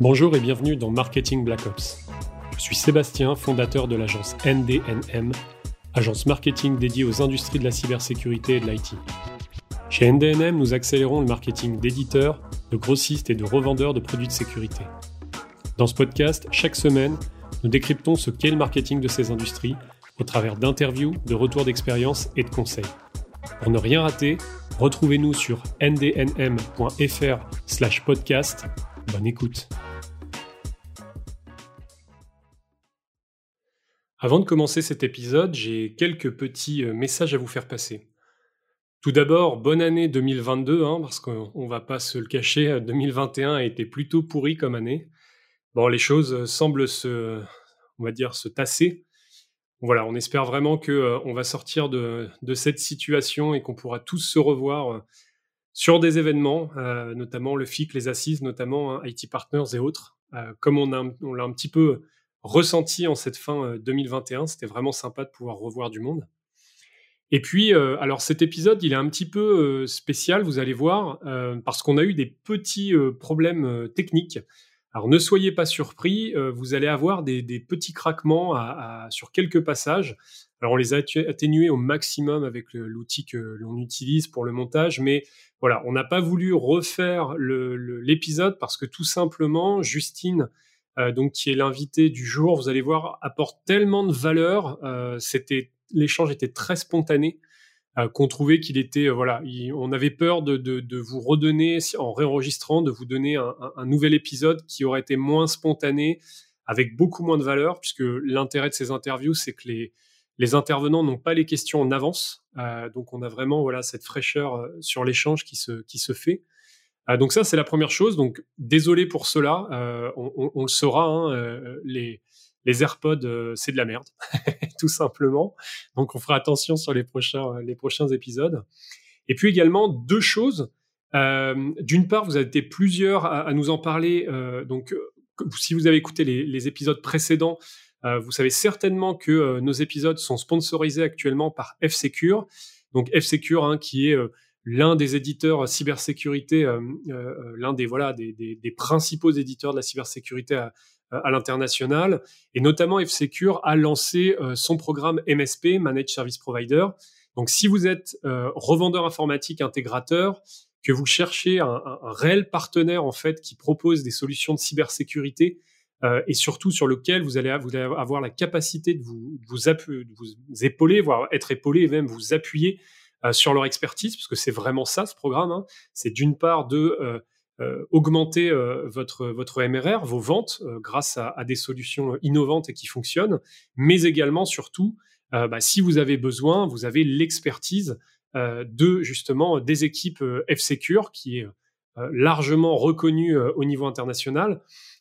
Bonjour et bienvenue dans Marketing Black Ops. Je suis Sébastien, fondateur de l'agence NDNM, agence marketing dédiée aux industries de la cybersécurité et de l'IT. Chez NDNM, nous accélérons le marketing d'éditeurs, de grossistes et de revendeurs de produits de sécurité. Dans ce podcast, chaque semaine, nous décryptons ce qu'est le marketing de ces industries au travers d'interviews, de retours d'expérience et de conseils. Pour ne rien rater, retrouvez-nous sur ndnm.fr/podcast. Bonne écoute. Avant de commencer cet épisode, j'ai quelques petits euh, messages à vous faire passer. Tout d'abord, bonne année 2022, hein, parce qu'on ne va pas se le cacher, 2021 a été plutôt pourri comme année. Bon, les choses euh, semblent se, on va dire, se tasser. Voilà, on espère vraiment que euh, on va sortir de, cette situation et qu'on pourra tous se revoir sur des événements, notamment le FIC, les assises, notamment hein, IT Partners et autres. comme on, on l'a un petit peu ressenti en cette fin 2021. Euh, C'était vraiment sympa de pouvoir revoir du monde. Et puis, euh, alors cet épisode, il est un petit peu euh, spécial, vous allez voir, parce qu'on a eu des petits problèmes techniques. Alors ne soyez pas surpris, vous allez avoir des, petits craquements sur quelques passages. Alors on les a atténués au maximum avec l'outil que l'on utilise pour le montage, mais voilà, on n'a pas voulu refaire l'épisode parce que tout simplement, Justine euh, donc qui est l'invité du jour, vous allez voir, apporte tellement de valeur. Euh, c'était l'échange était très spontané. Euh, qu'on trouvait qu'il était voilà, on avait peur de, de, vous redonner en réenregistrant, de vous donner un, nouvel épisode qui aurait été moins spontané, avec beaucoup moins de valeur, puisque l'intérêt de ces interviews, c'est que les, les intervenants n'ont pas les questions en avance, euh, donc on a vraiment voilà cette fraîcheur sur l'échange qui se qui se fait. Euh, donc ça, c'est la première chose. Donc désolé pour cela, euh, on, le saura. Hein, euh, les, les AirPods, c'est de la merde, tout simplement. Donc on fera attention sur les prochains, prochains épisodes. Et puis également deux choses. D'une part, vous avez été plusieurs à, nous en parler. donc si vous avez écouté les, épisodes précédents, vous savez certainement que nos épisodes sont sponsorisés actuellement par F-Secure. Donc F-Secure, hein, qui est l'un des éditeurs cybersécurité, euh, euh, l'un des voilà des, des, principaux éditeurs de la cybersécurité à, à l'international, et notamment F-Secure a lancé euh, son programme MSP, Managed Service Provider. Donc, si vous êtes revendeur informatique intégrateur, que vous cherchez un, réel partenaire en fait qui propose des solutions de cybersécurité et surtout sur lequel vous allez, avoir la capacité de vous, épauler, voire être épaulé et même vous appuyer euh, sur leur expertise, parce que c'est vraiment ça ce programme. Hein. C'est d'une part de euh, euh, augmenter votre, votre MRR, vos ventes, grâce à, des solutions innovantes et qui fonctionnent, mais également, surtout, bah, si vous avez besoin, vous avez l'expertise de justement des équipes F-Secure qui est largement reconnue au niveau international.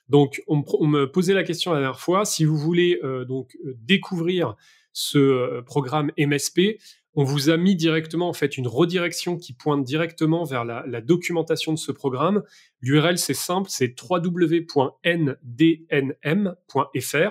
Donc, on, on, me posait la question la dernière fois, si vous voulez donc découvrir ce programme MSP, on vous a mis directement en fait une redirection qui pointe directement vers la, documentation de ce programme. L'URL c'est simple, c'est www.ndnm.fr,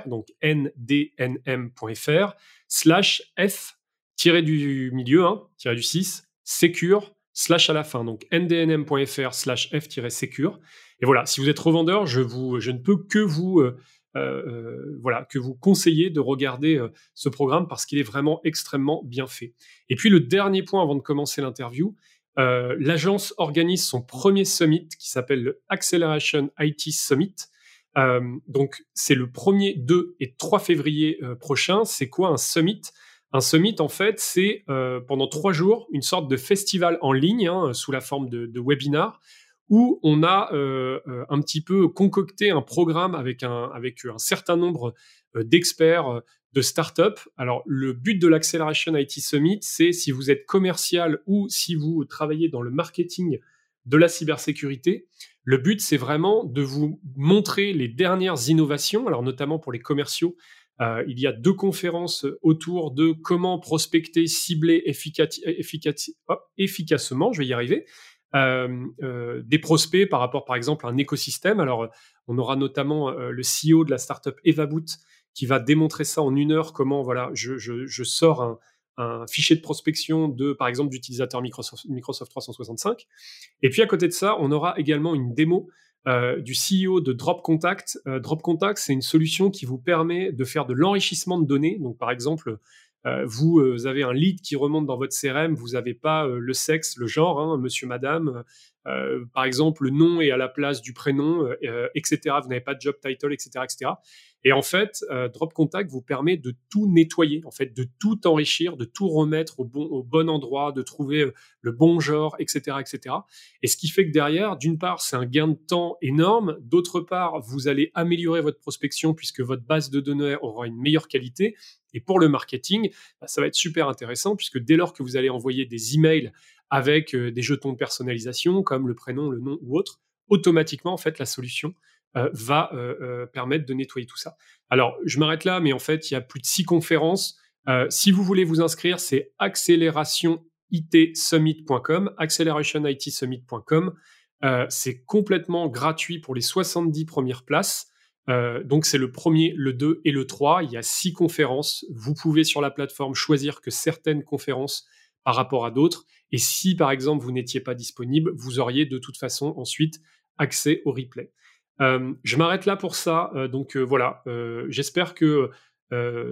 donc ndnm.fr slash f tiré du milieu, hein, tiré du 6, secure slash à la fin, donc ndnm.fr slash f-secure. Et voilà, si vous êtes revendeur, je, ne peux que vous euh, voilà, que vous conseillez de regarder euh, ce programme parce qu'il est vraiment extrêmement bien fait. Et puis le dernier point avant de commencer l'interview, l'agence organise son premier summit qui s'appelle le Acceleration IT Summit. donc c'est le 1er, 2 et 3 février prochain. C'est quoi un summit? Un summit, en fait, c'est pendant trois jours une sorte de festival en ligne hein, sous la forme de, de webinars où on a euh, euh, un petit peu concocté un programme avec un, certain nombre euh, d'experts de start-up. Alors, le but de l'Acceleration IT Summit, c'est si vous êtes commercial ou si vous travaillez dans le marketing de la cybersécurité, le but, c'est vraiment de vous montrer les dernières innovations, alors notamment pour les commerciaux. il y a deux conférences autour de comment prospecter, cibler efficacement, je vais y arriver, des prospects par rapport, par exemple, à un écosystème. Alors, On aura notamment le CEO de la startup EvaBoot qui va démontrer ça en une heure, comment voilà, je, je sors un, un fichier de prospection de, par exemple, d'utilisateurs Microsoft, Microsoft 365. Et puis à côté de ça, on aura également une démo euh, du CEO de Drop Contact. Euh, Drop Contact, c'est une solution qui vous permet de faire de l'enrichissement de données. Donc par exemple, euh, vous, avez un lead qui remonte dans votre CRM, vous n'avez pas le sexe, le genre, hein, monsieur, madame, par exemple, le nom est à la place du prénom, etc. Vous n'avez pas de job title, etc., etc. Et en fait, euh, Drop Contact vous permet de tout nettoyer, en fait, de tout enrichir, de tout remettre au bon, au bon endroit, de trouver euh, le bon genre, etc., etc. Et ce qui fait que derrière, d'une part, c'est un gain de temps énorme. D'autre part, vous allez améliorer votre prospection puisque votre base de données aura une meilleure qualité. Et pour le marketing, bah, ça va être super intéressant puisque dès lors que vous allez envoyer des emails avec euh, des jetons de personnalisation comme le prénom, le nom ou autre, automatiquement, en fait, la solution euh, va euh, permettre de nettoyer tout ça. Alors, je m'arrête là, mais en fait, il y a plus de six conférences. si vous voulez vous inscrire, c'est accélérationitsummit.com, accelerationitsummit.com. c'est complètement gratuit pour les 70 premières places. Donc c'est le premier, le 2 et le 3. Il y a six conférences. Vous pouvez sur la plateforme choisir que certaines conférences par rapport à d'autres. Et si par exemple vous n'étiez pas disponible, vous auriez de toute façon ensuite accès au replay. Euh, je m'arrête là pour ça. Euh, donc euh, voilà, j'espère que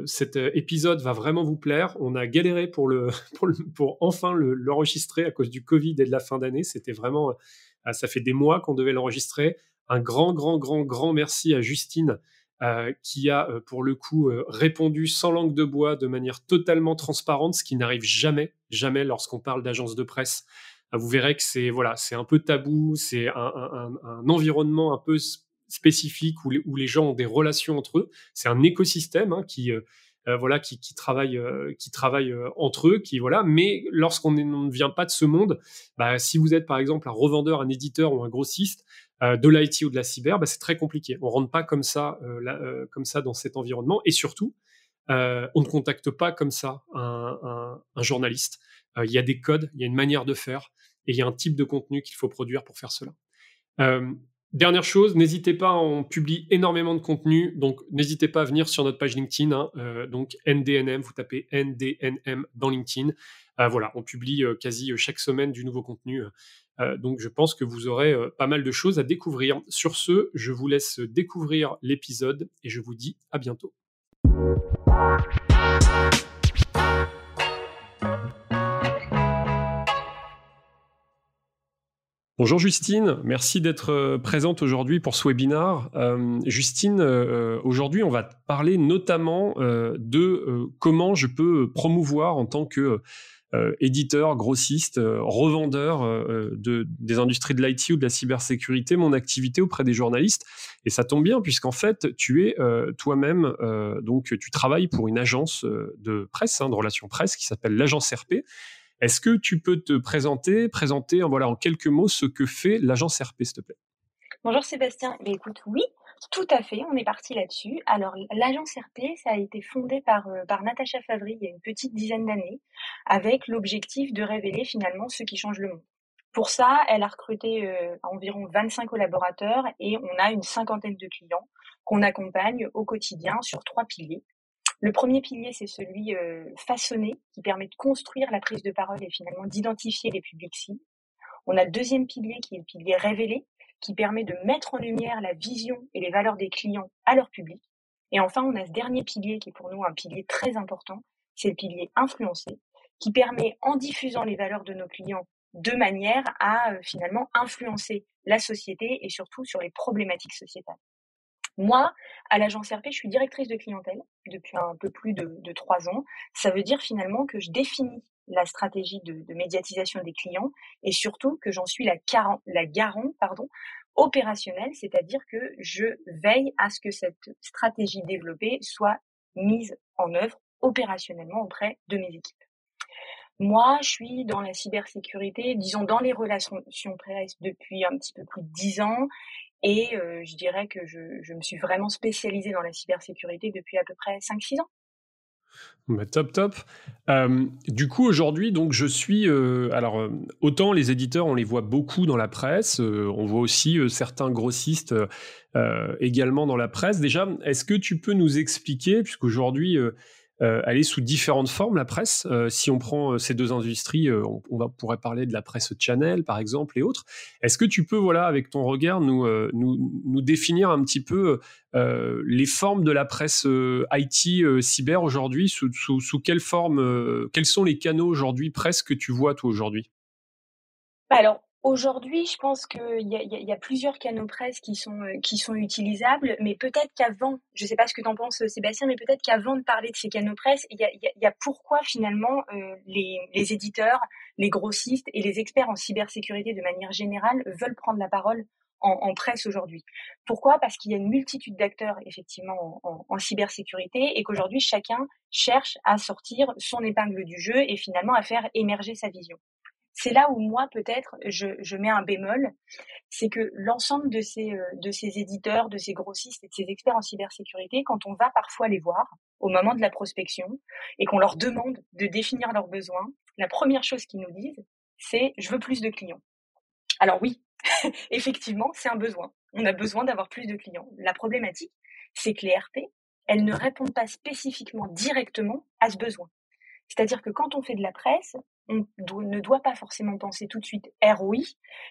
cet épisode va vraiment vous plaire. On a galéré pour, enfin l'enregistrer à cause du Covid et de la fin d'année. C'était vraiment, ça fait des mois qu'on devait l'enregistrer. Un grand, grand, grand, grand merci à Justine qui a pour le coup répondu sans langue de bois de manière totalement transparente, ce qui n'arrive jamais, jamais lorsqu'on parle d'agence de presse. Ah, vous verrez que c'est voilà, c'est un peu tabou, c'est un, environnement un peu spécifique où les, gens ont des relations entre eux. C'est un écosystème hein, qui euh, euh, voilà qui, travaille euh, qui travaille entre eux, qui voilà. Mais lorsqu'on ne vient pas de ce monde, bah, si vous êtes par exemple un revendeur, un éditeur ou un grossiste de l'IT ou de la cyber, bah, c'est très compliqué. On rentre pas comme ça comme ça dans cet environnement et surtout on ne contacte pas comme ça un, journaliste. Il y a des codes, il y a une manière de faire et il y a un type de contenu qu'il faut produire pour faire cela. Euh, dernière chose, n'hésitez pas, on publie énormément de contenu, donc n'hésitez pas à venir sur notre page LinkedIn, hein, euh, donc NDNM, vous tapez NDNM dans LinkedIn. Euh, voilà, on publie quasi chaque semaine du nouveau contenu. donc je pense que vous aurez pas mal de choses à découvrir. Sur ce, je vous laisse découvrir l'épisode et je vous dis à bientôt. Bonjour Justine, merci d'être euh, présente aujourd'hui pour ce webinaire. Euh, Justine, euh, aujourd'hui on va parler notamment de comment je peux promouvoir en tant que éditeur, grossiste, revendeur de, des industries de l'IT ou de la cybersécurité, mon activité auprès des journalistes. Et ça tombe bien puisqu'en fait tu es toi-même, donc tu travailles pour une agence de presse, hein, de relations presse qui s'appelle l'agence RP est-ce que tu peux te présenter, présenter voilà, en quelques mots ce que fait l'agence RP, s'il te plaît? Bonjour Sébastien. Mais écoute, oui, tout à fait, on est parti là-dessus. Alors, l'agence RP, ça a été fondé par, euh, par Natacha Favry il y a une petite dizaine d'années, avec l'objectif de révéler finalement ce qui change le monde. Pour ça, elle a recruté euh, environ 25 collaborateurs et on a une cinquantaine de clients qu'on accompagne au quotidien sur trois piliers. Le premier pilier, c'est celui euh, façonné, qui permet de construire la prise de parole et finalement d'identifier les publics cibles. On a le deuxième pilier qui est le pilier révélé, qui permet de mettre en lumière la vision et les valeurs des clients à leur public. Et enfin, on a ce dernier pilier qui est pour nous un pilier très important, c'est le pilier influencé, qui permet, en diffusant les valeurs de nos clients de manière à euh, finalement influencer la société et surtout sur les problématiques sociétales. Moi, à l'agence RP, je suis directrice de clientèle depuis un peu plus de, trois ans. Ça veut dire finalement que je définis la stratégie de, médiatisation des clients et surtout que j'en suis la, la garant pardon, opérationnelle, c'est-à-dire que je veille à ce que cette stratégie développée soit mise en œuvre opérationnellement auprès de mes équipes. Moi, je suis dans la cybersécurité, disons dans les relations presse depuis un petit peu plus de dix ans et euh, je dirais que je, me suis vraiment spécialisée dans la cybersécurité depuis à peu près 5-6 ans. Bah, top, top. Du coup, aujourd'hui, donc, je suis. Euh, alors, euh, autant les éditeurs, on les voit beaucoup dans la presse, on voit aussi certains grossistes également dans la presse. Déjà, est-ce que tu peux nous expliquer, puisqu'aujourd'hui, euh, elle est sous différentes formes, la presse. Euh, si on prend euh, ces deux industries, on, va, pourrait parler de la presse channel, par exemple, et autres. Est-ce que tu peux, voilà, avec ton regard, nous, nous, définir un petit peu les formes de la presse IT cyber aujourd'hui? Sous, sous, quelle forme, quels sont les canaux aujourd'hui, presse, que tu vois, toi, aujourd'hui? Bah, Alors, Aujourd'hui, je pense qu'il y y, y a, plusieurs canaux presse qui sont, euh, qui sont utilisables, mais peut-être qu'avant, je ne sais pas ce que tu en penses Sébastien, mais peut-être qu'avant de parler de ces canaux presse, il y a, y a, pourquoi finalement euh, les, les, éditeurs, les grossistes et les experts en cybersécurité de manière générale veulent prendre la parole en, en presse aujourd'hui? Pourquoi? Parce qu'il y a une multitude d'acteurs effectivement en, en cybersécurité et qu'aujourd'hui chacun cherche à sortir son épingle du jeu et finalement à faire émerger sa vision. C'est là où moi peut-être je, mets un bémol, c'est que l'ensemble de ces, euh, de ces éditeurs, de ces grossistes et de ces experts en cybersécurité, quand on va parfois les voir au moment de la prospection et qu'on leur demande de définir leurs besoins, la première chose qu'ils nous disent, c'est je veux plus de clients. Alors oui, effectivement, c'est un besoin. On a besoin d'avoir plus de clients. La problématique, c'est que les RP, elles ne répondent pas spécifiquement directement à ce besoin. C'est-à-dire que quand on fait de la presse, on ne doit pas forcément penser tout de suite ROI,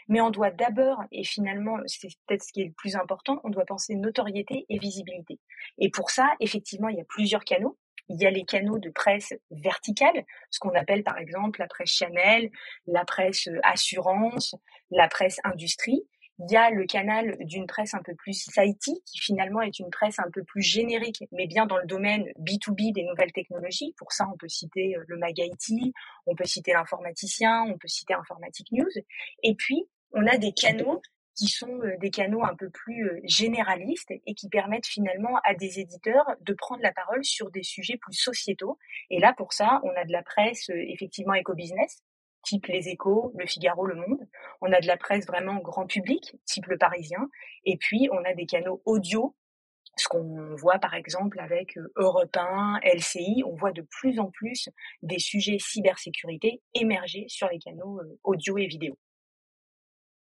mais on doit d'abord, et finalement, c'est peut-être ce qui est le plus important, on doit penser notoriété et visibilité. Et pour ça, effectivement, il y a plusieurs canaux. Il y a les canaux de presse verticale, ce qu'on appelle par exemple la presse Chanel, la presse assurance, la presse industrie. Il y a le canal d'une presse un peu plus IT, qui finalement est une presse un peu plus générique, mais bien dans le domaine B2B des nouvelles technologies. Pour ça, on peut citer euh, le Mag IT, on peut citer l'informaticien, on peut citer Informatic News. Et puis, on a des canaux qui sont euh, des canaux un peu plus euh, généralistes et qui permettent finalement à des éditeurs de prendre la parole sur des sujets plus sociétaux. Et là, pour ça, on a de la presse effectivement éco-business, type Les Échos, Le Figaro, Le Monde. On a de la presse vraiment grand public, type Le Parisien. Et puis, on a des canaux audio, ce qu'on voit par exemple avec euh, Europe 1, LCI. On voit de plus en plus des sujets cybersécurité émerger sur les canaux euh, audio et vidéo.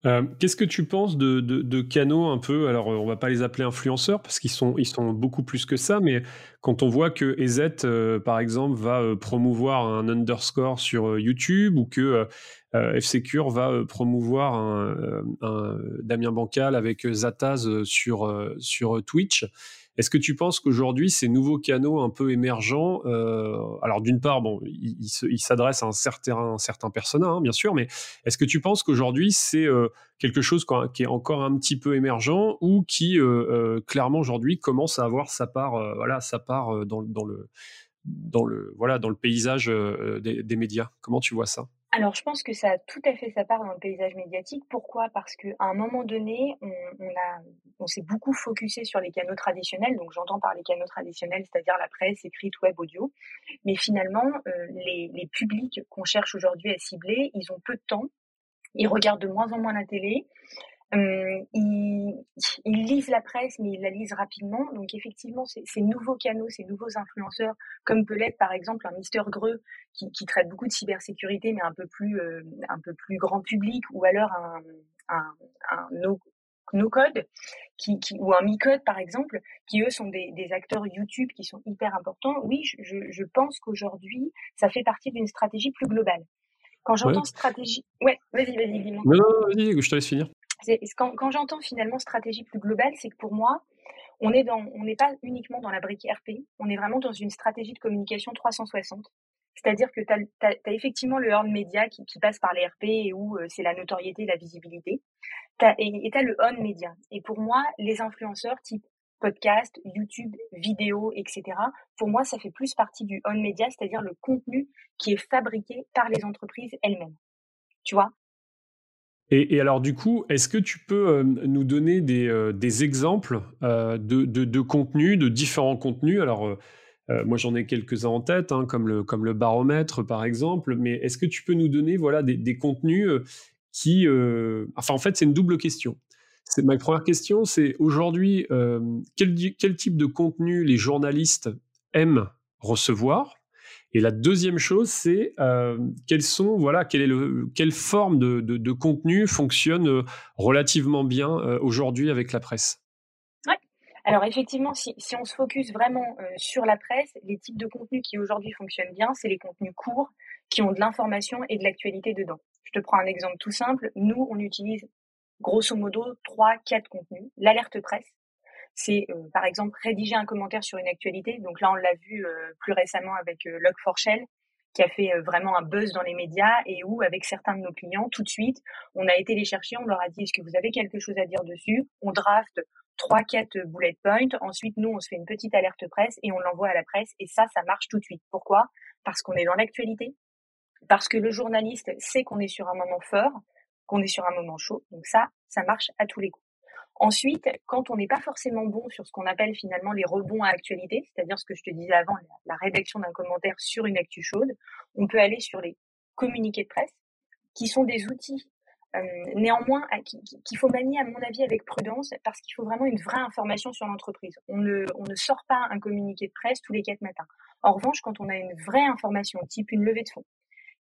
Euh, qu'est-ce que tu penses de, canaux un peu Alors, on va pas les appeler influenceurs parce qu'ils sont, ils sont beaucoup plus que ça, mais quand on voit que EZ, par exemple, va promouvoir un underscore sur YouTube ou que F-Secure va promouvoir un, Damien Bancal avec Zataz sur, sur Twitch, est-ce que tu penses qu'aujourd'hui, ces nouveaux canaux un peu émergents, euh, alors d'une part, bon, ils s'adressent à un certain, un certain persona, hein, bien sûr, mais est-ce que tu penses qu'aujourd'hui, c'est euh, quelque chose qui est encore un petit peu émergent ou qui, euh, clairement, aujourd'hui, commence à avoir sa part, voilà, sa part dans, le, dans, le, voilà, dans le paysage des médias? Comment tu vois ça? Alors, je pense que ça a tout à fait sa part dans le paysage médiatique. Pourquoi? Parce qu'à un moment donné, on, s'est beaucoup focusé sur les canaux traditionnels. Donc, j'entends par les canaux traditionnels, c'est-à-dire la presse, écrite, web, audio. Mais finalement, euh, les publics qu'on cherche aujourd'hui à cibler, ils ont peu de temps. Ils regardent de moins en moins la télé. Euh, ils, ils, lisent la presse, mais ils la lisent rapidement. Donc effectivement, ces nouveaux canaux, ces nouveaux influenceurs, comme peut l'être par exemple un Mister Greux qui, qui, traite beaucoup de cybersécurité, mais un peu plus euh, un peu plus grand public, ou alors un, un, un no, no, code qui, qui, ou un mi-code par exemple, qui eux sont des, des, acteurs YouTube qui sont hyper importants. Oui, je, je pense qu'aujourd'hui, ça fait partie d'une stratégie plus globale. Quand j'entends stratégie, ouais, vas-y, vas-y, dis-moi. Non, non, vas-y, je te laisse finir. Quand, j'entends finalement stratégie plus globale, c'est que pour moi, on n'est pas uniquement dans la brique RP, on est vraiment dans une stratégie de communication 360. C'est-à-dire que tu as, effectivement le earn media qui, passe par les RP et où euh, c'est la notoriété, la visibilité. As, et tu as le on media. Et pour moi, les influenceurs type podcast, YouTube, vidéo, etc., pour moi, ça fait plus partie du on media, c'est-à-dire le contenu qui est fabriqué par les entreprises elles-mêmes. Tu vois? Et, alors du coup, est-ce que tu peux euh, nous donner des, euh, exemples euh, de, de, de, contenus, de différents contenus? Alors moi j'en ai quelques-uns en tête, hein, comme, le, comme le baromètre par exemple, mais est-ce que tu peux nous donner voilà, des, des contenus qui... Enfin en fait c'est une double question. Ma première question, c'est aujourd'hui quel, quel type de contenu les journalistes aiment recevoir? Et la deuxième chose, c'est euh, quelles sont, voilà, quelle, est le, quelle forme de, de, contenu fonctionne euh, relativement bien euh, aujourd'hui avec la presse? Oui. Alors effectivement, si, si, on se focus vraiment sur la presse, les types de contenus qui aujourd'hui fonctionnent bien, c'est les contenus courts qui ont de l'information et de l'actualité dedans. Je te prends un exemple tout simple. Nous, on utilise grosso modo trois, quatre contenus. L'alerte presse, c'est euh, par exemple rédiger un commentaire sur une actualité. Donc là, on l'a vu euh, plus récemment avec euh, Log4Shell, qui a fait vraiment un buzz dans les médias et où, avec certains de nos clients, tout de suite, on a été les chercher, on leur a dit est-ce que vous avez quelque chose à dire dessus? On draft trois, quatre bullet points. Ensuite, nous, on se fait une petite alerte presse et on l'envoie à la presse. Et ça, ça marche tout de suite. Pourquoi? Parce qu'on est dans l'actualité, parce que le journaliste sait qu'on est sur un moment fort, qu'on est sur un moment chaud. Donc ça, ça marche à tous les coups. Ensuite, quand on n'est pas forcément bon sur ce qu'on appelle finalement les rebonds à actualité, c'est-à-dire ce que je te disais avant, la, rédaction d'un commentaire sur une actu chaude, on peut aller sur les communiqués de presse, qui sont des outils euh, néanmoins qu'il faut manier à mon avis avec prudence parce qu'il faut vraiment une vraie information sur l'entreprise. On ne, on ne sort pas un communiqué de presse tous les quatre matins. En revanche, quand on a une vraie information, type une levée de fonds,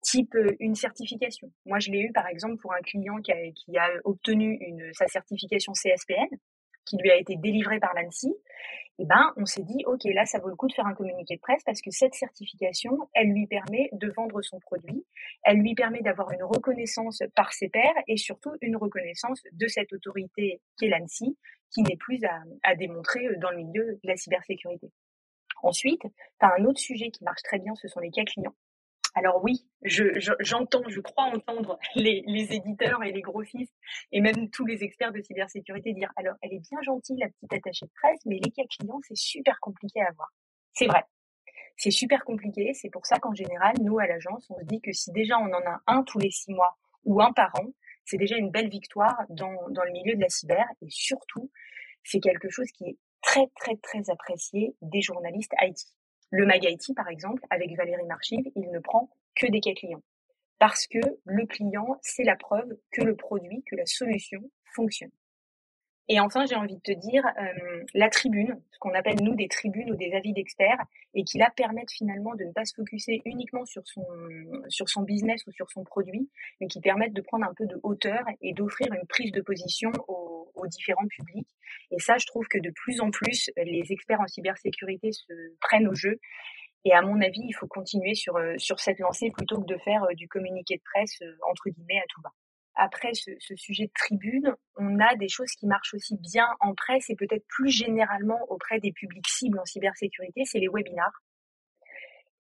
type euh, une certification. Moi, je l'ai eu par exemple pour un client qui a, qui a obtenu sa certification CSPN, qui lui a été délivrée par l'ANSI. Et eh ben, on s'est dit, ok, là, ça vaut le coup de faire un communiqué de presse parce que cette certification, elle lui permet de vendre son produit, elle lui permet d'avoir une reconnaissance par ses pairs et surtout une reconnaissance de cette autorité qu'est l'ANSI, qui n'est plus à, à démontrer euh, dans le milieu de la cybersécurité. Ensuite, tu as un autre sujet qui marche très bien, ce sont les cas clients. Alors oui, j'entends, je, crois entendre les, éditeurs et les grossistes et même tous les experts de cybersécurité dire alors elle est bien gentille la petite attachée de presse, mais les cas clients c'est super compliqué à avoir. C'est vrai, c'est super compliqué. C'est pour ça qu'en général, nous à l'agence, on se dit que si déjà on en a un tous les six mois ou un par an, c'est déjà une belle victoire dans, dans le milieu de la cyber et surtout c'est quelque chose qui est très très très apprécié des journalistes IT. Le Mag IT, par exemple, avec Valérie Marchive, il ne prend que des cas clients. Parce que le client, c'est la preuve que le produit, que la solution fonctionne. Et enfin, j'ai envie de te dire, euh, la tribune, ce qu'on appelle nous des tribunes ou des avis d'experts, et qui là permettent finalement de ne pas se focuser uniquement sur son, business ou sur son produit, mais qui permettent de prendre un peu de hauteur et d'offrir une prise de position aux, aux, différents publics. Et ça, je trouve que de plus en plus, les experts en cybersécurité se prennent au jeu. Et à mon avis, il faut continuer sur, euh, sur cette lancée plutôt que de faire euh, du communiqué de presse, entre guillemets, à tout bas après ce, sujet de tribune, on a des choses qui marchent aussi bien en presse et peut-être plus généralement auprès des publics cibles en cybersécurité, c'est les webinars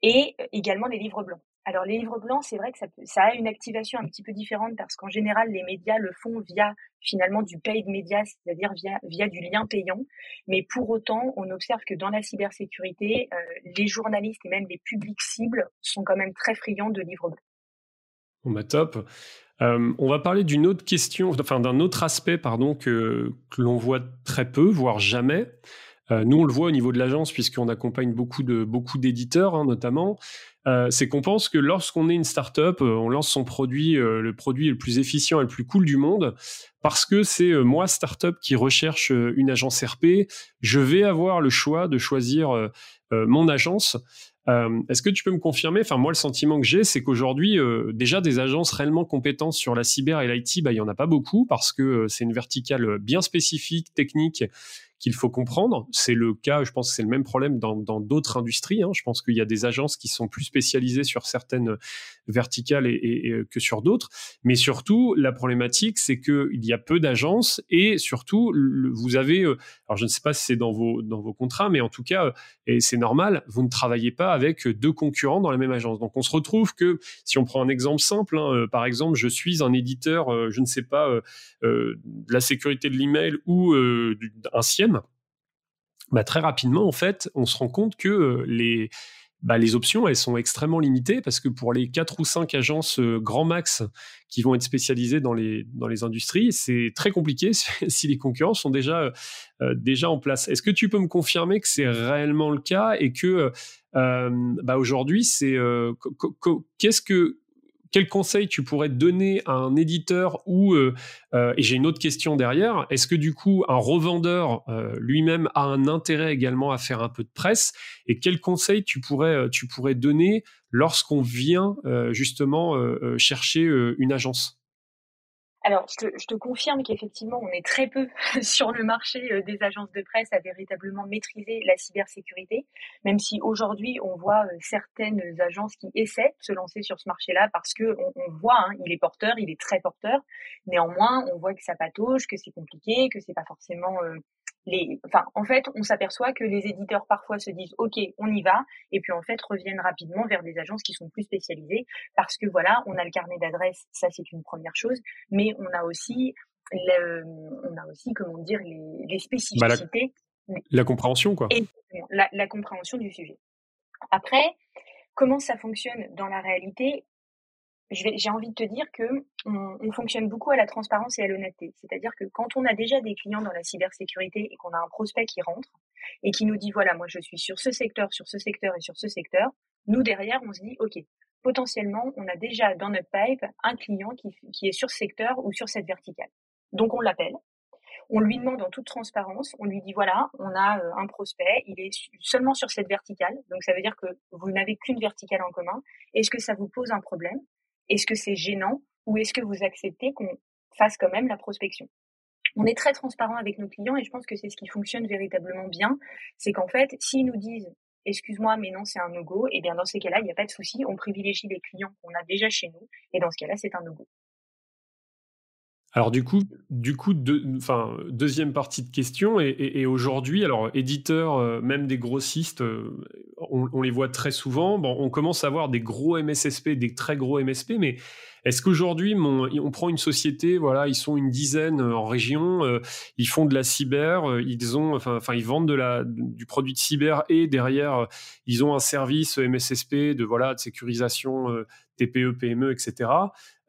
et également les livres blancs. Alors les livres blancs, c'est vrai que ça, a une activation un petit peu différente parce qu'en général, les médias le font via finalement du paid media, c'est-à-dire via, via du lien payant. Mais pour autant, on observe que dans la cybersécurité, euh, les journalistes et même les publics cibles sont quand même très friands de livres blancs. Bon bah top. Euh, on va parler d'une autre question, enfin d'un autre aspect, pardon, que, l'on voit très peu, voire jamais. Euh, nous, on le voit au niveau de l'agence, puisqu'on accompagne beaucoup de beaucoup d'éditeurs, hein, notamment. Euh, c'est qu'on pense que lorsqu'on est une startup, on lance son produit, le produit le plus efficient et le plus cool du monde, parce que c'est moi, startup, qui recherche une agence RP. Je vais avoir le choix de choisir mon agence. Euh, est-ce que tu peux me confirmer Enfin, moi, le sentiment que j'ai, c'est qu'aujourd'hui, euh, déjà des agences réellement compétentes sur la cyber et l'IT, bah, il y en a pas beaucoup parce que euh, c'est une verticale bien spécifique, technique, qu'il faut comprendre. C'est le cas, je pense que c'est le même problème dans d'autres industries. Hein. Je pense qu'il y a des agences qui sont plus spécialisées sur certaines verticales et, que sur d'autres. Mais surtout, la problématique, c'est qu'il y a peu d'agences et surtout, vous avez, euh, alors je ne sais pas si c'est dans vos, dans vos contrats, mais en tout cas, et c'est normal, vous ne travaillez pas avec deux concurrents dans la même agence. Donc on se retrouve que, si on prend un exemple simple, hein, euh, par exemple, je suis un éditeur, euh, je ne sais pas, de la sécurité de l'email ou un CIEM, bah, très rapidement, en fait, on se rend compte que euh, les, bah, les options, elles sont extrêmement limitées parce que pour les quatre ou cinq agences euh, grand max qui vont être spécialisées dans les, dans les industries, c'est très compliqué si les concurrents sont déjà, euh, déjà en place. Est-ce que tu peux me confirmer que c'est réellement le cas et que bah, aujourd'hui, c'est qu'est-ce que quel conseil tu pourrais donner à un éditeur ou, et j'ai une autre question derrière, est-ce que du coup un revendeur lui-même a un intérêt également à faire un peu de presse Et quel conseil tu pourrais, tu pourrais donner lorsqu'on vient justement chercher une agence? Alors, je te, je te confirme qu'effectivement, on est très peu sur le marché euh, des agences de presse à véritablement maîtriser la cybersécurité, même si aujourd'hui, on voit euh, certaines agences qui essaient de se lancer sur ce marché-là parce que on, voit, hein, il est porteur, il est très porteur. Néanmoins, on voit que ça patauge, que c'est compliqué, que c'est pas forcément euh, les, enfin, en fait, on s'aperçoit que les éditeurs parfois se disent OK, on y va, et puis en fait reviennent rapidement vers des agences qui sont plus spécialisées parce que voilà, on a le carnet d'adresses, ça c'est une première chose, mais on a aussi, le, on a aussi comment dire les, les bah, spécificités. la, compréhension quoi. la, la compréhension du sujet. Après, comment ça fonctionne dans la réalité j'ai envie de te dire que on, fonctionne beaucoup à la transparence et à l'honnêteté. C'est-à-dire que quand on a déjà des clients dans la cybersécurité et qu'on a un prospect qui rentre et qui nous dit voilà moi je suis sur ce secteur, sur ce secteur et sur ce secteur, nous derrière on se dit ok potentiellement on a déjà dans notre pipe un client qui, qui est sur ce secteur ou sur cette verticale. Donc on l'appelle, on lui demande en toute transparence, on lui dit voilà, on a euh, un prospect, il est seulement sur cette verticale, donc ça veut dire que vous n'avez qu'une verticale en commun. Est-ce que ça vous pose un problème? Est-ce que c'est gênant ou est-ce que vous acceptez qu'on fasse quand même la prospection? On est très transparent avec nos clients et je pense que c'est ce qui fonctionne véritablement bien. C'est qu'en fait, s'ils nous disent excuse-moi, mais non, c'est un no-go, et eh bien dans ces cas-là, il n'y a pas de souci, on privilégie les clients qu'on a déjà chez nous, et dans ce cas-là, c'est un no-go. Alors du coup, du coup, enfin, deuxième partie de question, et, aujourd'hui, alors éditeurs, euh, même des grossistes, euh, on, les voit très souvent. Bon, on commence à avoir des gros MSSP, des très gros MSP, mais est-ce qu'aujourd'hui, on prend une société, voilà, ils sont une dizaine euh, en région, ils font de la cyber, ils ont, enfin, ils vendent de la, du produit de cyber et derrière, ils ont un service MSSP de voilà de sécurisation TPE, PME, etc.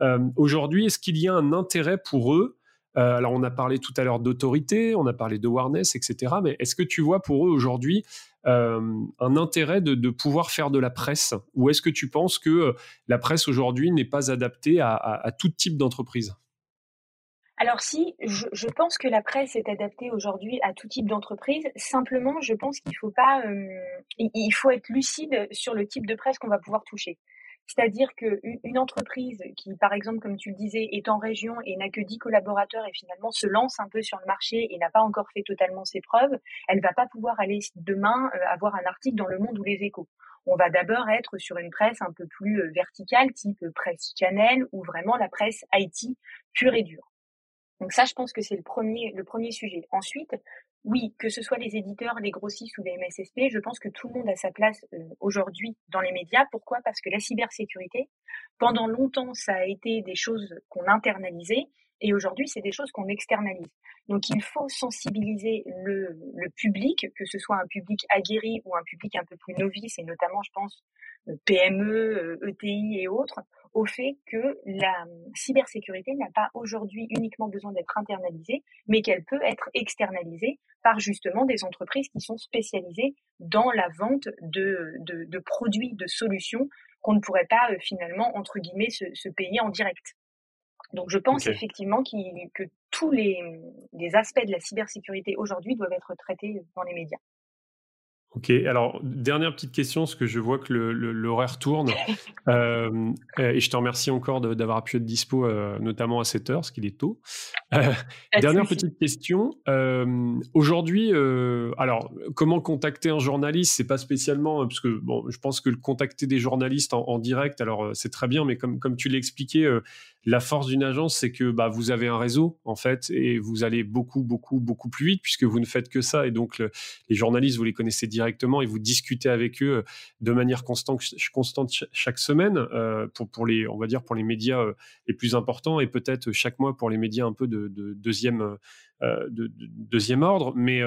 Euh, aujourd'hui, est-ce qu'il y a un intérêt pour eux euh, alors, on a parlé tout à l'heure d'autorité, on a parlé de awareness, etc. Mais est-ce que tu vois pour eux aujourd'hui euh, un intérêt de, pouvoir faire de la presse Ou est-ce que tu penses que la presse aujourd'hui n'est pas adaptée à, tout type d'entreprise? Alors si, je, pense que la presse est adaptée aujourd'hui à tout type d'entreprise. Simplement, je pense qu'il faut pas, il faut être lucide sur le type de presse qu'on va pouvoir toucher. C'est-à-dire qu'une entreprise qui, par exemple, comme tu le disais, est en région et n'a que 10 collaborateurs et finalement se lance un peu sur le marché et n'a pas encore fait totalement ses preuves, elle va pas pouvoir aller demain euh, avoir un article dans Le Monde ou Les Échos. On va d'abord être sur une presse un peu plus euh, verticale, type presse channel ou vraiment la presse IT pure et dure. Donc ça, je pense que c'est le premier, le premier sujet. Ensuite, oui, que ce soit les éditeurs, les grossistes ou les MSSP, je pense que tout le monde a sa place euh, aujourd'hui dans les médias. Pourquoi? Parce que la cybersécurité, pendant longtemps, ça a été des choses qu'on internalisait et aujourd'hui, c'est des choses qu'on externalise. Donc, il faut sensibiliser le, public, que ce soit un public aguerri ou un public un peu plus novice, et notamment, je pense, euh, PME, ETI euh, e et autres, au fait que la cybersécurité n'a pas aujourd'hui uniquement besoin d'être internalisée, mais qu'elle peut être externalisée par justement des entreprises qui sont spécialisées dans la vente de produits, de solutions qu'on ne pourrait pas euh, finalement, entre guillemets, se, se, payer en direct. Donc je pense effectivement que tous les, les aspects de la cybersécurité aujourd'hui doivent être traités dans les médias. Ok, alors dernière petite question, parce que je vois que l'horaire tourne. Euh, et je te remercie encore d'avoir pu être dispo, euh, notamment à 7 heures, parce qu'il est tôt. Euh, dernière petite question. Aujourd'hui, alors comment contacter un journaliste? C'est pas spécialement, parce que bon, je pense que le contacter des journalistes en, en direct, alors c'est très bien, mais comme, comme tu l'as expliqué, la force d'une agence, c'est que bah, vous avez un réseau, en fait, et vous allez beaucoup, beaucoup, beaucoup plus vite, puisque vous ne faites que ça. Et donc, les journalistes, vous les connaissez directement et vous discutez avec eux euh, de manière constante, chaque semaine, euh, pour, pour, les, on va dire, pour les médias euh, les plus importants, et peut-être chaque mois pour les médias un peu de, deuxième, de, deuxième ordre. Mais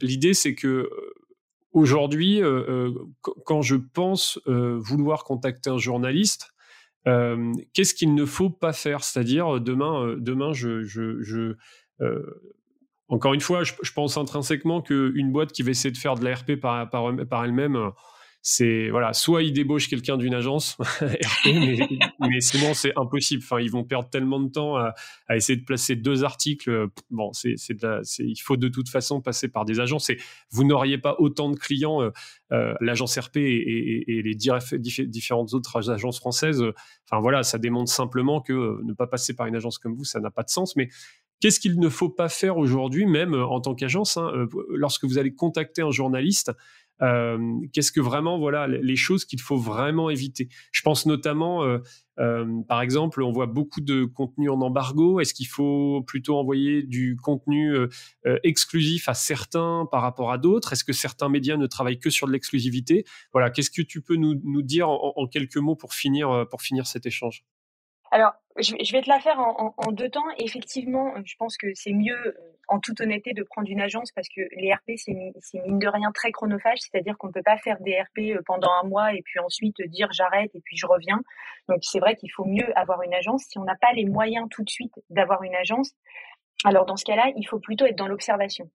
l'idée, c'est que aujourd'hui, quand je pense vouloir contacter un journaliste, qu'est-ce qu'il ne faut pas faire? C'est-à-dire, demain, demain je, encore une fois, je, pense intrinsèquement qu'une boîte qui va essayer de faire de l'ARP par, par, elle-même, c'est voilà, soit ils débauchent quelqu'un d'une agence mais, sinon c'est impossible. Enfin, ils vont perdre tellement de temps à, essayer de placer deux articles. Bon, c'est, il faut de toute façon passer par des agences. Et vous n'auriez pas autant de clients, euh, euh, l'agence RP et, les différentes autres agences françaises. Enfin voilà, ça démontre simplement que euh, ne pas passer par une agence comme vous, ça n'a pas de sens. Mais Qu'est-ce qu'il ne faut pas faire aujourd'hui, même en tant qu'agence, hein, lorsque vous allez contacter un journaliste euh, qu'est-ce que vraiment, voilà, les choses qu'il faut vraiment éviter? Je pense notamment, euh, euh, par exemple, on voit beaucoup de contenu en embargo. Est-ce qu'il faut plutôt envoyer du contenu exclusif à certains par rapport à d'autres? Est-ce que certains médias ne travaillent que sur de l'exclusivité? Voilà, qu'est-ce que tu peux nous, dire en, quelques mots pour finir cet échange? Alors, je vais te la faire en, deux temps. Effectivement, je pense que c'est mieux, en toute honnêteté, de prendre une agence parce que les RP, c'est mine de rien très chronophage. C'est-à-dire qu'on ne peut pas faire des RP euh, pendant un mois et puis ensuite dire j'arrête et puis je reviens. Donc, c'est vrai qu'il faut mieux avoir une agence. Si on n'a pas les moyens tout de suite d'avoir une agence, alors dans ce cas-là, il faut plutôt être dans l'observation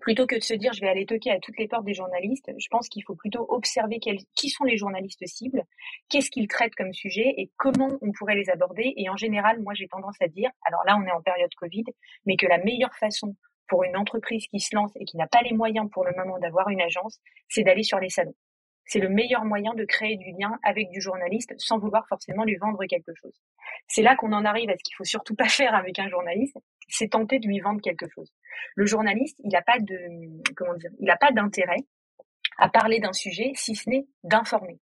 plutôt que de se dire je vais aller toquer à toutes les portes des journalistes, je pense qu'il faut plutôt observer qui sont les journalistes cibles, qu'est-ce qu'ils traitent comme sujet et comment on pourrait les aborder. Et en général, moi j'ai tendance à dire, alors là on est en période Covid, mais que la meilleure façon pour une entreprise qui se lance et qui n'a pas les moyens pour le moment d'avoir une agence, c'est d'aller sur les salons. C'est le meilleur moyen de créer du lien avec du journaliste sans vouloir forcément lui vendre quelque chose. C'est là qu'on en arrive à ce qu'il faut surtout pas faire avec un journaliste, c'est tenter de lui vendre quelque chose. Le journaliste, il n'a pas de, comment dire, il n'a pas d'intérêt à parler d'un sujet si ce n'est d'informer.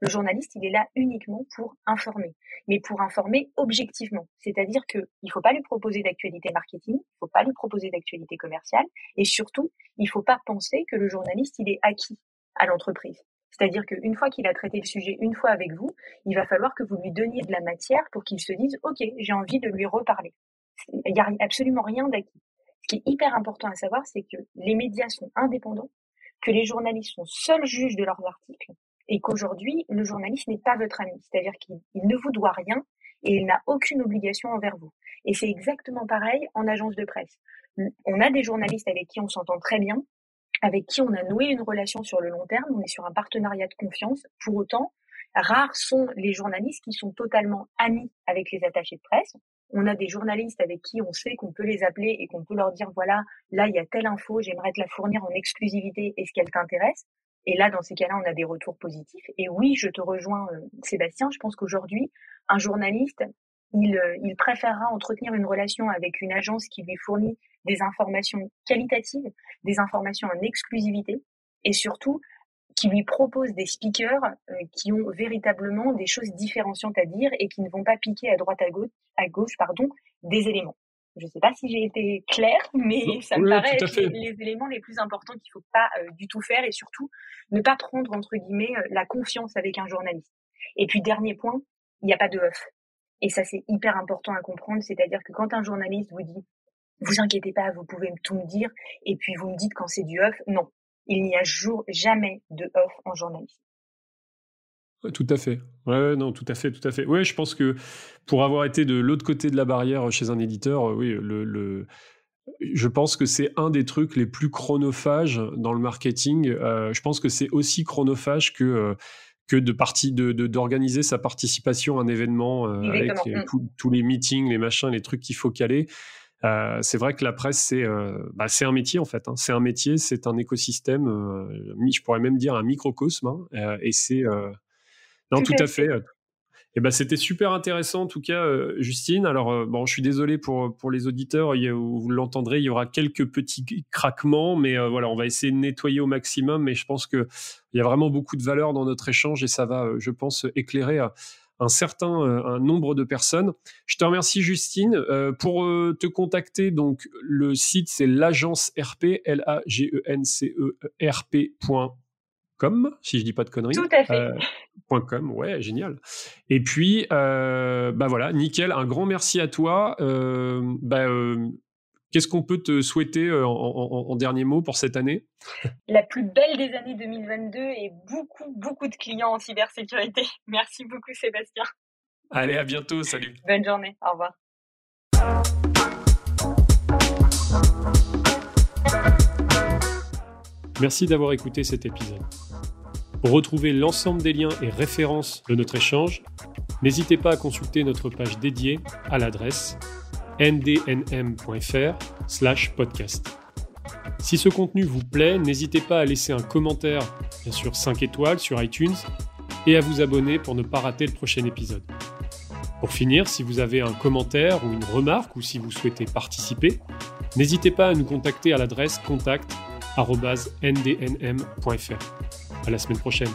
Le journaliste, il est là uniquement pour informer, mais pour informer objectivement. C'est-à-dire que il faut pas lui proposer d'actualité marketing, il faut pas lui proposer d'actualité commerciale, et surtout, il faut pas penser que le journaliste, il est acquis à l'entreprise. C'est-à-dire qu'une fois qu'il a traité le sujet une fois avec vous, il va falloir que vous lui donniez de la matière pour qu'il se dise, OK, j'ai envie de lui reparler. Il n'y a absolument rien d'acquis. Ce qui est hyper important à savoir, c'est que les médias sont indépendants, que les journalistes sont seuls juges de leurs articles, et qu'aujourd'hui, le journaliste n'est pas votre ami. C'est-à-dire qu'il ne vous doit rien et il n'a aucune obligation envers vous. Et c'est exactement pareil en agence de presse. On a des journalistes avec qui on s'entend très bien, avec qui on a noué une relation sur le long terme, on est sur un partenariat de confiance. Pour autant, rares sont les journalistes qui sont totalement amis avec les attachés de presse. On a des journalistes avec qui on sait qu'on peut les appeler et qu'on peut leur dire voilà, là il y a telle info, j'aimerais te la fournir en exclusivité, est-ce qu'elle t'intéresse? Et là, dans ces cas-là, on a des retours positifs. Et oui, je te rejoins, euh, Sébastien, je pense qu'aujourd'hui, un journaliste, il, euh, il préférera entretenir une relation avec une agence qui lui fournit des informations qualitatives, des informations en exclusivité et surtout qui lui propose des speakers euh, qui ont véritablement des choses différenciantes à dire et qui ne vont pas piquer à droite à gauche, à gauche pardon, des éléments. Je ne sais pas si j'ai été claire, mais ça me paraît être les, éléments les plus importants qu'il faut pas euh, du tout faire et surtout ne pas prendre entre guillemets euh, la confiance avec un journaliste. Et puis dernier point, il n'y a pas de off. Et ça c'est hyper important à comprendre, c'est-à-dire que quand un journaliste vous dit vous inquiétez pas, vous pouvez tout me dire, et puis vous me dites quand c'est du off, non, il n'y a jour, jamais de off en journalisme. Tout à fait. Ouais, non, tout à fait, tout à fait. Ouais, je pense que pour avoir été de l'autre côté de la barrière chez un éditeur, euh, oui, le, le je pense que c'est un des trucs les plus chronophages dans le marketing. Euh, je pense que c'est aussi chronophage que euh, que de partie de d'organiser sa participation à un événement avec mmh. tous les meetings, les machins, les trucs qu'il faut caler. Euh, c'est vrai que la presse, c'est euh, bah, un métier en fait. Hein. C'est un métier, c'est un écosystème, euh, je pourrais même dire un microcosme. Hein, et c'est. non, tout, à fait. Et ben, c'était super intéressant en tout cas, Justine. Alors, bon, je suis désolé pour, pour les auditeurs, vous l'entendrez, il y aura quelques petits craquements, mais voilà, on va essayer de nettoyer au maximum. Mais je pense qu'il y a vraiment beaucoup de valeur dans notre échange et ça va, je pense, éclairer un certain euh, un nombre de personnes. Je te remercie Justine. Euh, pour euh, te contacter, donc le site c'est l'agence RP, L-A-G-E-N-C-E-R-P.com, si je dis pas de conneries. Tout à fait. .com, ouais, génial. Et puis, bah voilà, nickel. Un grand merci à toi. Bah, Qu'est-ce qu'on peut te souhaiter euh, en, dernier mot pour cette année? La plus belle des années 2022 et beaucoup, beaucoup de clients en cybersécurité. Merci beaucoup Sébastien. Allez, à bientôt, salut. Bonne journée, au revoir. Merci d'avoir écouté cet épisode. Pour retrouver l'ensemble des liens et références de notre échange, n'hésitez pas à consulter notre page dédiée à l'adresse ndnm.fr/podcast. Si ce contenu vous plaît, n'hésitez pas à laisser un commentaire, bien sûr 5 étoiles sur iTunes, et à vous abonner pour ne pas rater le prochain épisode. Pour finir, si vous avez un commentaire ou une remarque ou si vous souhaitez participer, n'hésitez pas à nous contacter à l'adresse contact@ndnm.fr. À la semaine prochaine.